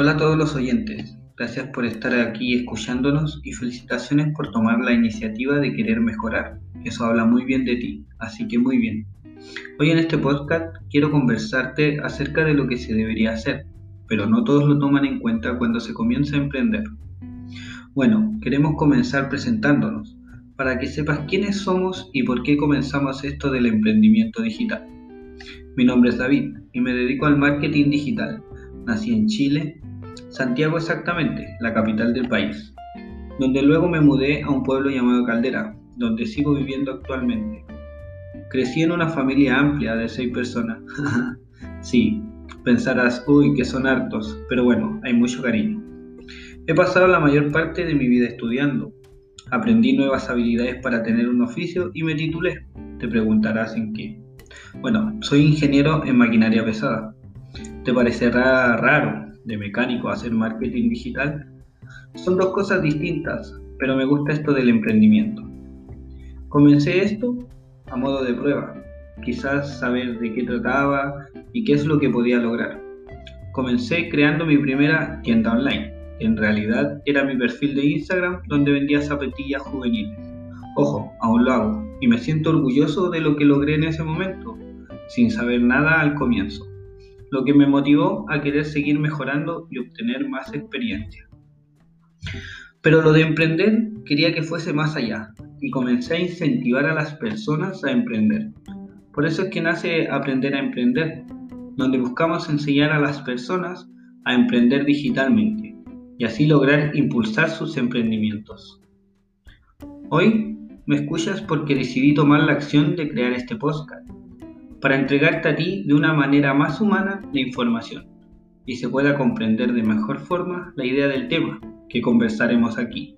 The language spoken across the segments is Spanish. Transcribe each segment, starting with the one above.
Hola a todos los oyentes, gracias por estar aquí escuchándonos y felicitaciones por tomar la iniciativa de querer mejorar. Eso habla muy bien de ti, así que muy bien. Hoy en este podcast quiero conversarte acerca de lo que se debería hacer, pero no todos lo toman en cuenta cuando se comienza a emprender. Bueno, queremos comenzar presentándonos, para que sepas quiénes somos y por qué comenzamos esto del emprendimiento digital. Mi nombre es David y me dedico al marketing digital. Nací en Chile Santiago exactamente, la capital del país, donde luego me mudé a un pueblo llamado Caldera, donde sigo viviendo actualmente. Crecí en una familia amplia de seis personas. sí, pensarás, uy, que son hartos, pero bueno, hay mucho cariño. He pasado la mayor parte de mi vida estudiando. Aprendí nuevas habilidades para tener un oficio y me titulé. Te preguntarás en qué. Bueno, soy ingeniero en maquinaria pesada. Te parecerá raro, de mecánico a hacer marketing digital, son dos cosas distintas, pero me gusta esto del emprendimiento. Comencé esto a modo de prueba, quizás saber de qué trataba y qué es lo que podía lograr. Comencé creando mi primera tienda online, en realidad era mi perfil de Instagram donde vendía zapatillas juveniles. Ojo, aún lo hago y me siento orgulloso de lo que logré en ese momento, sin saber nada al comienzo lo que me motivó a querer seguir mejorando y obtener más experiencia. Pero lo de emprender quería que fuese más allá y comencé a incentivar a las personas a emprender. Por eso es que nace Aprender a Emprender, donde buscamos enseñar a las personas a emprender digitalmente y así lograr impulsar sus emprendimientos. Hoy me escuchas porque decidí tomar la acción de crear este podcast para entregarte a ti de una manera más humana la información y se pueda comprender de mejor forma la idea del tema que conversaremos aquí.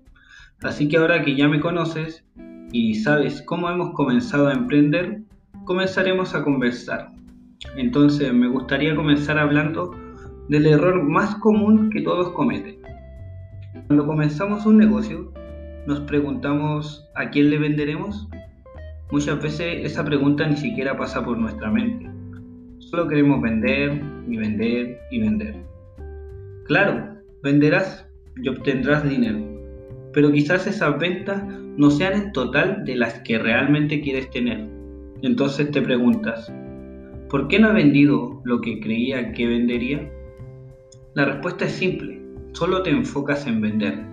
Así que ahora que ya me conoces y sabes cómo hemos comenzado a emprender, comenzaremos a conversar. Entonces me gustaría comenzar hablando del error más común que todos cometen. Cuando comenzamos un negocio, nos preguntamos a quién le venderemos Muchas veces esa pregunta ni siquiera pasa por nuestra mente. Solo queremos vender y vender y vender. Claro, venderás y obtendrás dinero, pero quizás esas ventas no sean en total de las que realmente quieres tener. Entonces te preguntas, ¿por qué no he vendido lo que creía que vendería? La respuesta es simple, solo te enfocas en vender,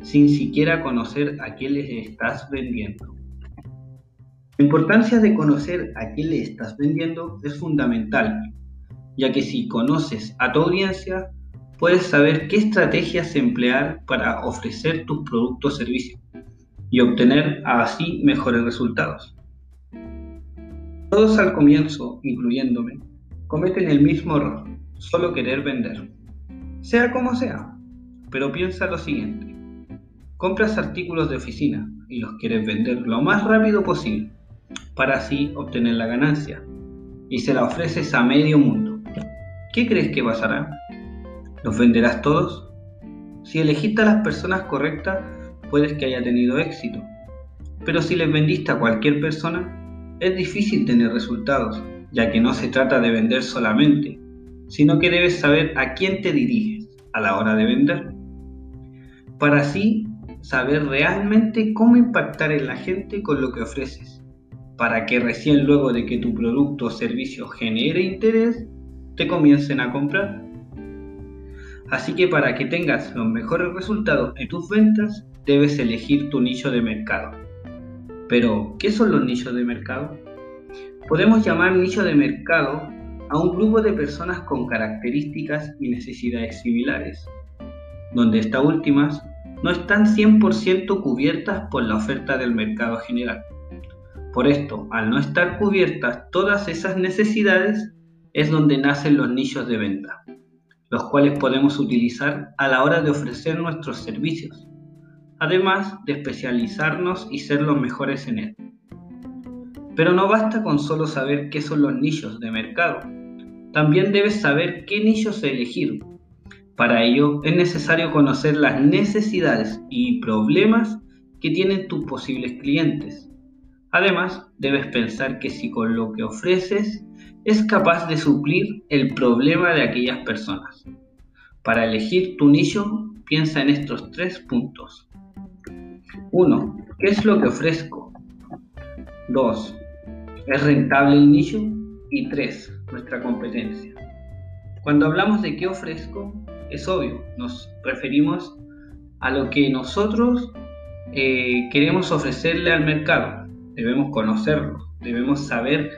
sin siquiera conocer a quién les estás vendiendo. La importancia de conocer a quién le estás vendiendo es fundamental, ya que si conoces a tu audiencia, puedes saber qué estrategias emplear para ofrecer tus productos o servicios y obtener así mejores resultados. Todos al comienzo, incluyéndome, cometen el mismo error, solo querer vender. Sea como sea, pero piensa lo siguiente. Compras artículos de oficina y los quieres vender lo más rápido posible para así obtener la ganancia y se la ofreces a medio mundo. ¿Qué crees que pasará? ¿Los venderás todos? Si elegiste a las personas correctas, puedes que haya tenido éxito. Pero si les vendiste a cualquier persona, es difícil tener resultados, ya que no se trata de vender solamente, sino que debes saber a quién te diriges a la hora de vender. Para así saber realmente cómo impactar en la gente con lo que ofreces para que recién luego de que tu producto o servicio genere interés, te comiencen a comprar. Así que para que tengas los mejores resultados en tus ventas, debes elegir tu nicho de mercado. Pero, ¿qué son los nichos de mercado? Podemos llamar nicho de mercado a un grupo de personas con características y necesidades similares, donde estas últimas no están 100% cubiertas por la oferta del mercado general. Por esto, al no estar cubiertas todas esas necesidades, es donde nacen los nichos de venta, los cuales podemos utilizar a la hora de ofrecer nuestros servicios, además de especializarnos y ser los mejores en él. Pero no basta con solo saber qué son los nichos de mercado, también debes saber qué nichos elegir. Para ello es necesario conocer las necesidades y problemas que tienen tus posibles clientes Además, debes pensar que si con lo que ofreces es capaz de suplir el problema de aquellas personas. Para elegir tu nicho, piensa en estos tres puntos. 1. ¿Qué es lo que ofrezco? 2. ¿Es rentable el nicho? Y 3. Nuestra competencia. Cuando hablamos de qué ofrezco, es obvio, nos referimos a lo que nosotros eh, queremos ofrecerle al mercado. Debemos conocerlo, debemos saber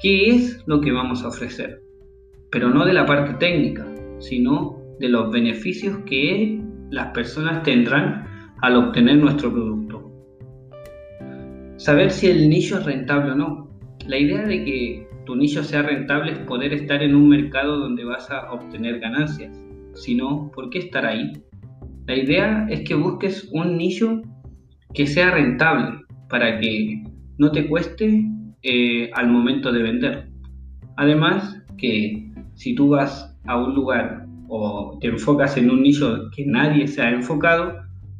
qué es lo que vamos a ofrecer, pero no de la parte técnica, sino de los beneficios que las personas tendrán al obtener nuestro producto. Saber si el nicho es rentable o no. La idea de que tu nicho sea rentable es poder estar en un mercado donde vas a obtener ganancias. Si no, ¿por qué estar ahí? La idea es que busques un nicho que sea rentable para que no te cueste eh, al momento de vender. Además que si tú vas a un lugar o te enfocas en un nicho que nadie se ha enfocado,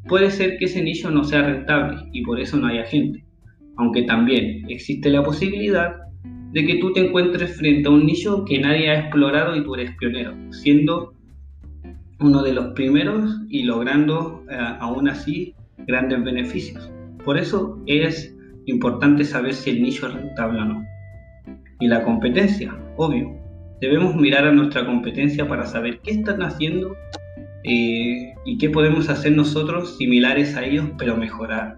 puede ser que ese nicho no sea rentable y por eso no haya gente. Aunque también existe la posibilidad de que tú te encuentres frente a un nicho que nadie ha explorado y tú eres pionero, siendo uno de los primeros y logrando eh, aún así grandes beneficios. Por eso es importante saber si el nicho es rentable o no. Y la competencia, obvio. Debemos mirar a nuestra competencia para saber qué están haciendo eh, y qué podemos hacer nosotros similares a ellos, pero mejorar.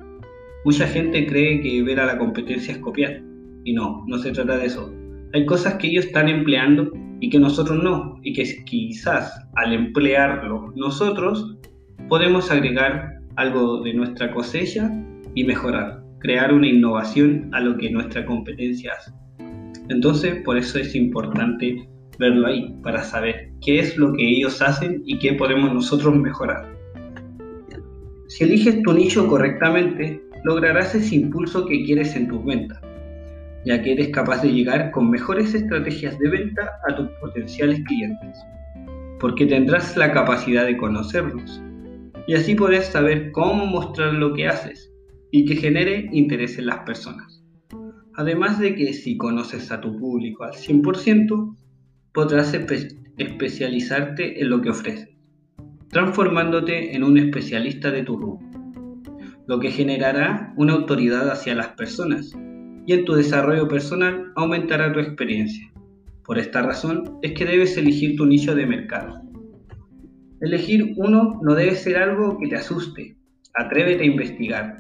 Mucha gente cree que ver a la competencia es copiar. Y no, no se trata de eso. Hay cosas que ellos están empleando y que nosotros no. Y que quizás al emplearlo nosotros podemos agregar algo de nuestra cosecha y mejorar, crear una innovación a lo que nuestra competencia hace. Entonces, por eso es importante verlo ahí, para saber qué es lo que ellos hacen y qué podemos nosotros mejorar. Si eliges tu nicho correctamente, lograrás ese impulso que quieres en tus ventas, ya que eres capaz de llegar con mejores estrategias de venta a tus potenciales clientes, porque tendrás la capacidad de conocerlos, y así podrás saber cómo mostrar lo que haces y que genere interés en las personas. Además de que si conoces a tu público al 100%, podrás especializarte en lo que ofreces, transformándote en un especialista de tu rubro, lo que generará una autoridad hacia las personas y en tu desarrollo personal aumentará tu experiencia. Por esta razón es que debes elegir tu nicho de mercado Elegir uno no debe ser algo que te asuste. Atrévete a investigar.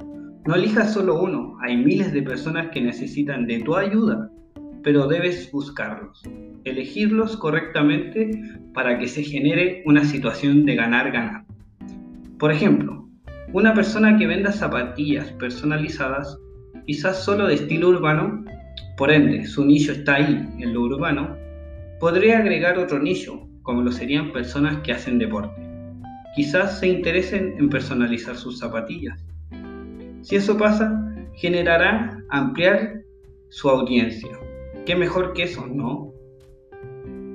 No elijas solo uno. Hay miles de personas que necesitan de tu ayuda, pero debes buscarlos. Elegirlos correctamente para que se genere una situación de ganar-ganar. Por ejemplo, una persona que venda zapatillas personalizadas, quizás solo de estilo urbano, por ende su nicho está ahí, en lo urbano, podría agregar otro nicho, como lo serían personas que hacen deporte. Quizás se interesen en personalizar sus zapatillas. Si eso pasa, generará ampliar su audiencia. ¿Qué mejor que eso, no?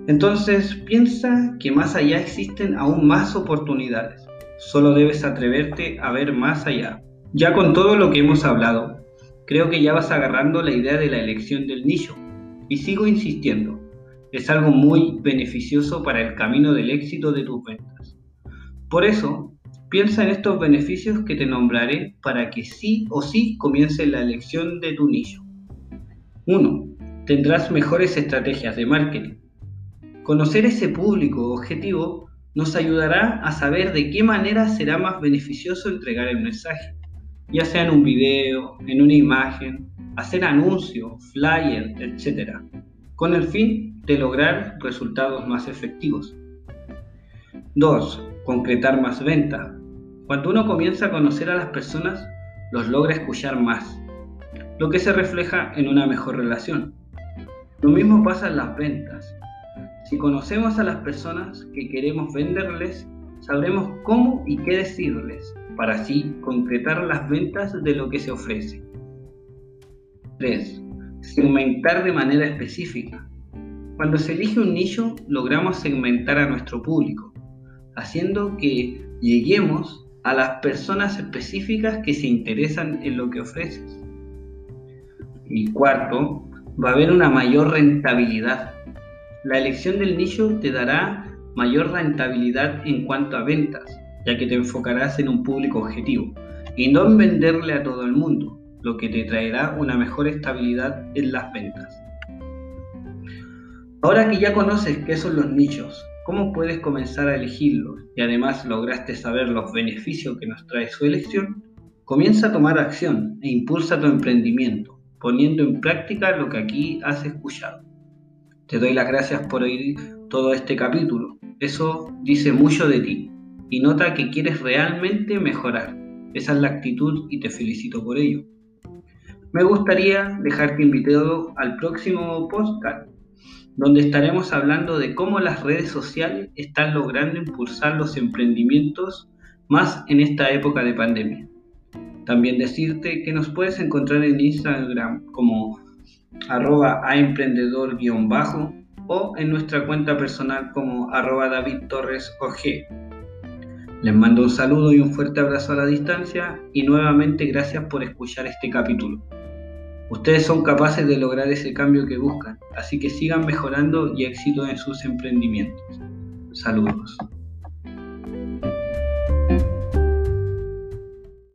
Entonces piensa que más allá existen aún más oportunidades. Solo debes atreverte a ver más allá. Ya con todo lo que hemos hablado, creo que ya vas agarrando la idea de la elección del nicho. Y sigo insistiendo, es algo muy beneficioso para el camino del éxito de tus ventas. Por eso, piensa en estos beneficios que te nombraré para que sí o sí comience la elección de tu nicho. 1. Tendrás mejores estrategias de marketing. Conocer ese público objetivo nos ayudará a saber de qué manera será más beneficioso entregar el mensaje, ya sea en un video, en una imagen, hacer anuncio, flyer, etc., con el fin de lograr resultados más efectivos. 2. Concretar más venta. Cuando uno comienza a conocer a las personas, los logra escuchar más, lo que se refleja en una mejor relación. Lo mismo pasa en las ventas. Si conocemos a las personas que queremos venderles, sabremos cómo y qué decirles para así concretar las ventas de lo que se ofrece. 3. Segmentar de manera específica. Cuando se elige un nicho, logramos segmentar a nuestro público, haciendo que lleguemos a las personas específicas que se interesan en lo que ofreces. Y cuarto, va a haber una mayor rentabilidad. La elección del nicho te dará mayor rentabilidad en cuanto a ventas, ya que te enfocarás en un público objetivo y no en venderle a todo el mundo, lo que te traerá una mejor estabilidad en las ventas. Ahora que ya conoces qué son los nichos, cómo puedes comenzar a elegirlos y además lograste saber los beneficios que nos trae su elección, comienza a tomar acción e impulsa tu emprendimiento, poniendo en práctica lo que aquí has escuchado. Te doy las gracias por oír todo este capítulo. Eso dice mucho de ti y nota que quieres realmente mejorar. Esa es la actitud y te felicito por ello. Me gustaría dejarte invitado al próximo podcast donde estaremos hablando de cómo las redes sociales están logrando impulsar los emprendimientos más en esta época de pandemia. También decirte que nos puedes encontrar en Instagram como arroba aemprendedor-bajo o en nuestra cuenta personal como arroba David Torres OG. Les mando un saludo y un fuerte abrazo a la distancia y nuevamente gracias por escuchar este capítulo. Ustedes son capaces de lograr ese cambio que buscan, así que sigan mejorando y éxito en sus emprendimientos. Saludos.